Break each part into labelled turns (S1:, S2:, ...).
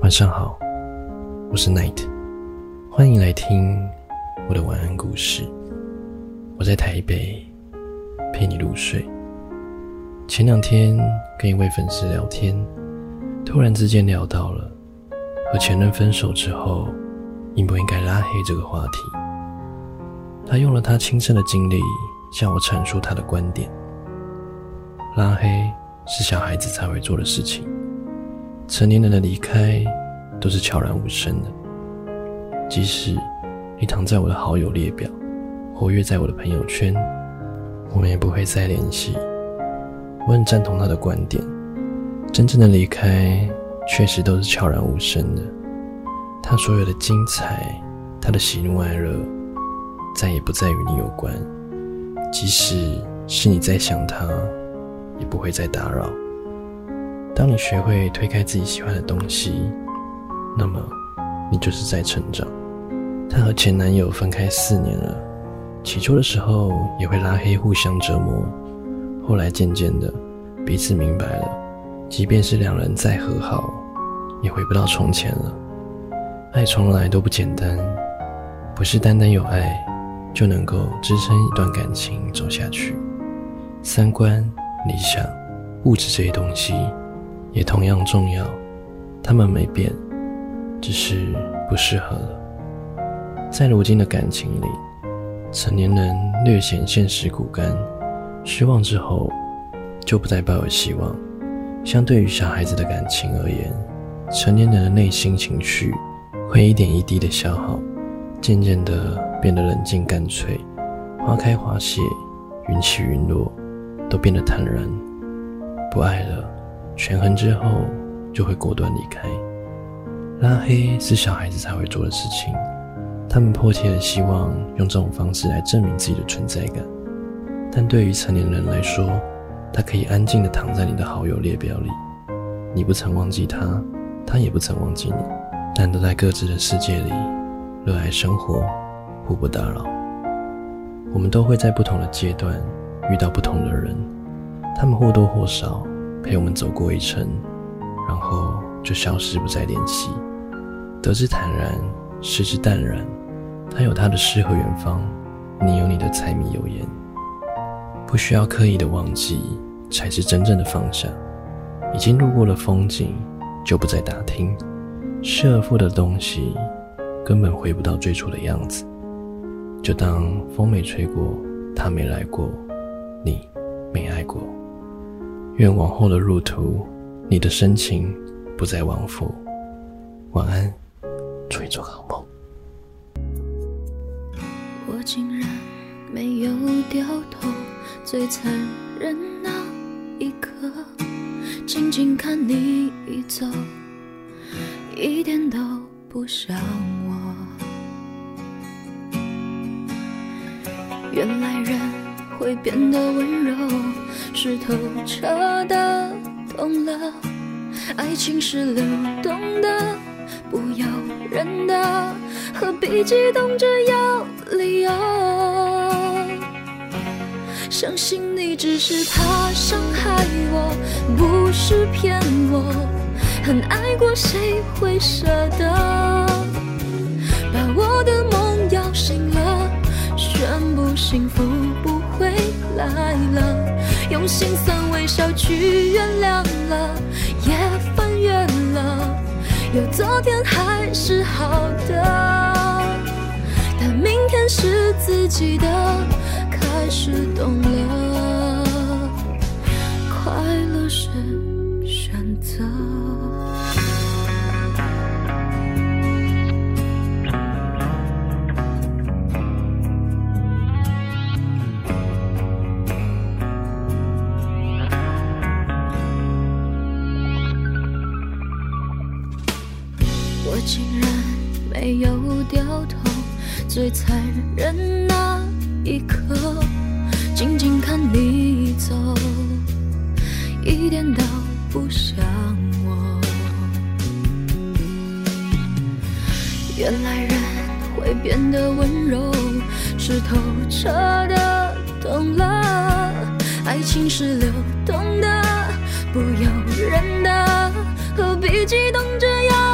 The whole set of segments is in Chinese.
S1: 晚上好，我是 Night，欢迎来听我的晚安故事。我在台北陪你入睡。前两天跟一位粉丝聊天，突然之间聊到了和前任分手之后应不应该拉黑这个话题。他用了他亲身的经历向我阐述他的观点：拉黑是小孩子才会做的事情。成年人的离开都是悄然无声的，即使你躺在我的好友列表，活跃在我的朋友圈，我们也不会再联系。我很赞同他的观点，真正的离开确实都是悄然无声的。他所有的精彩，他的喜怒哀乐，再也不再与你有关。即使是你在想他，也不会再打扰。当你学会推开自己喜欢的东西，那么你就是在成长。她和前男友分开四年了，起初的时候也会拉黑，互相折磨。后来渐渐的，彼此明白了，即便是两人再和好，也回不到从前了。爱从来都不简单，不是单单有爱就能够支撑一段感情走下去。三观、理想、物质这些东西。也同样重要，他们没变，只是不适合了。在如今的感情里，成年人略显现实骨感，失望之后就不再抱有希望。相对于小孩子的感情而言，成年人的内心情绪会一点一滴的消耗，渐渐的变得冷静干脆，花开花谢，云起云落，都变得坦然，不爱了。权衡之后，就会果断离开。拉黑是小孩子才会做的事情，他们迫切的希望用这种方式来证明自己的存在感。但对于成年人来说，他可以安静的躺在你的好友列表里，你不曾忘记他，他也不曾忘记你，但都在各自的世界里热爱生活，互不打扰。我们都会在不同的阶段遇到不同的人，他们或多或少。陪我们走过一程，然后就消失不再联系。得之坦然，失之淡然。他有他的诗和远方，你有你的柴米油盐。不需要刻意的忘记，才是真正的放下。已经路过了风景，就不再打听。失而复得的东西，根本回不到最初的样子。就当风没吹过，他没来过，你没爱过。愿往后的路途，你的深情不再往复。晚安，祝你做个好梦。
S2: 我竟然没有掉头，最残忍那一刻，静静看你走，一点都不像我。原来人会变得温柔。是透彻的，懂了，爱情是流动的，不由人的，何必激动着要理由？相信你只是怕伤害我，不是骗我，很爱过谁会舍得？把我的梦摇醒了，宣布幸福不会来了。用心酸微笑去原谅了，也翻越了，有昨天还是好的，但明天是自己的，开始懂了，快乐是选择。掉头，最残忍那一刻，静静看你走，一点都不像我。原来人会变得温柔，是透彻的懂了，爱情是流动的，不由人的，何必激动着要？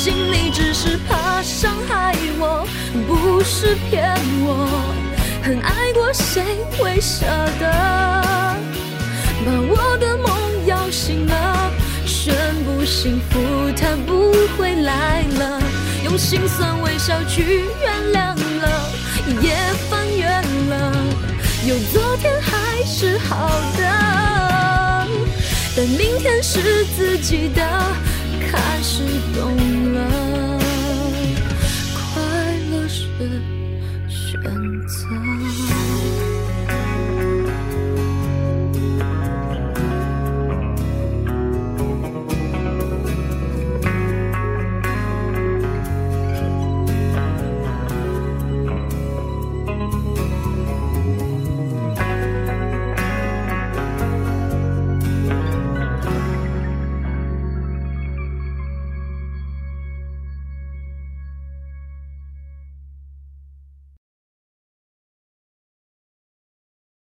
S2: 心里只是怕伤害我，不是骗我，很爱过，谁会舍得把我的梦摇醒了？宣布幸福它不会来了，用心酸微笑去原谅了，也翻越了，有昨天还是好的，但明天是自己的，开始懂。